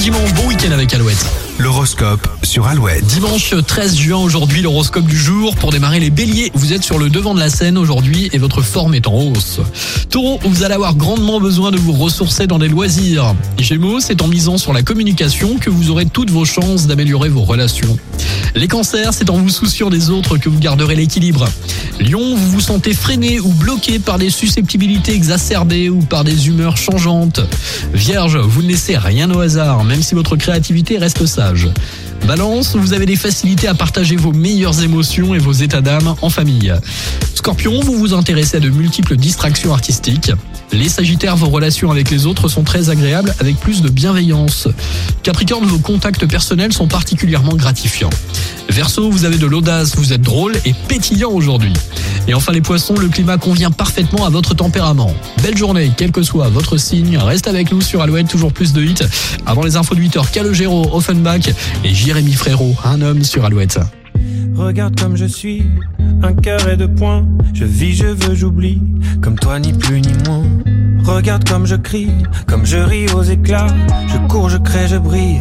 dimanche, bon week-end avec Alouette. L'horoscope sur Alouette. Dimanche 13 juin aujourd'hui, l'horoscope du jour. Pour démarrer les béliers, vous êtes sur le devant de la scène aujourd'hui et votre forme est en hausse. Taureau, vous allez avoir grandement besoin de vous ressourcer dans les loisirs. Gémeaux, c'est en misant sur la communication que vous aurez toutes vos chances d'améliorer vos relations. Les cancers, c'est en vous souciant des autres que vous garderez l'équilibre. Lion, vous vous sentez freiné ou bloqué par des susceptibilités exacerbées ou par des humeurs changeantes. Vierge, vous ne laissez rien au hasard, même si votre créativité reste sage. Balance, vous avez des facilités à partager vos meilleures émotions et vos états d'âme en famille. Scorpion, vous vous intéressez à de multiples distractions artistiques. Les Sagittaires, vos relations avec les autres sont très agréables avec plus de bienveillance. Capricorne, vos contacts personnels sont particulièrement gratifiants. Verseau, vous avez de l'audace, vous êtes drôle et pétillant aujourd'hui. Et enfin les poissons, le climat convient parfaitement à votre tempérament. Belle journée, quel que soit votre signe, reste avec nous sur Alouette, toujours plus de hits. Avant les infos de 8h, Calogero, Offenbach et Jérémy Frérot, un homme sur Alouette. Regarde comme je suis, un cœur et deux points. Je vis, je veux, j'oublie, comme toi ni plus ni moins. Regarde comme je crie, comme je ris aux éclats. Je cours, je crée, je brille.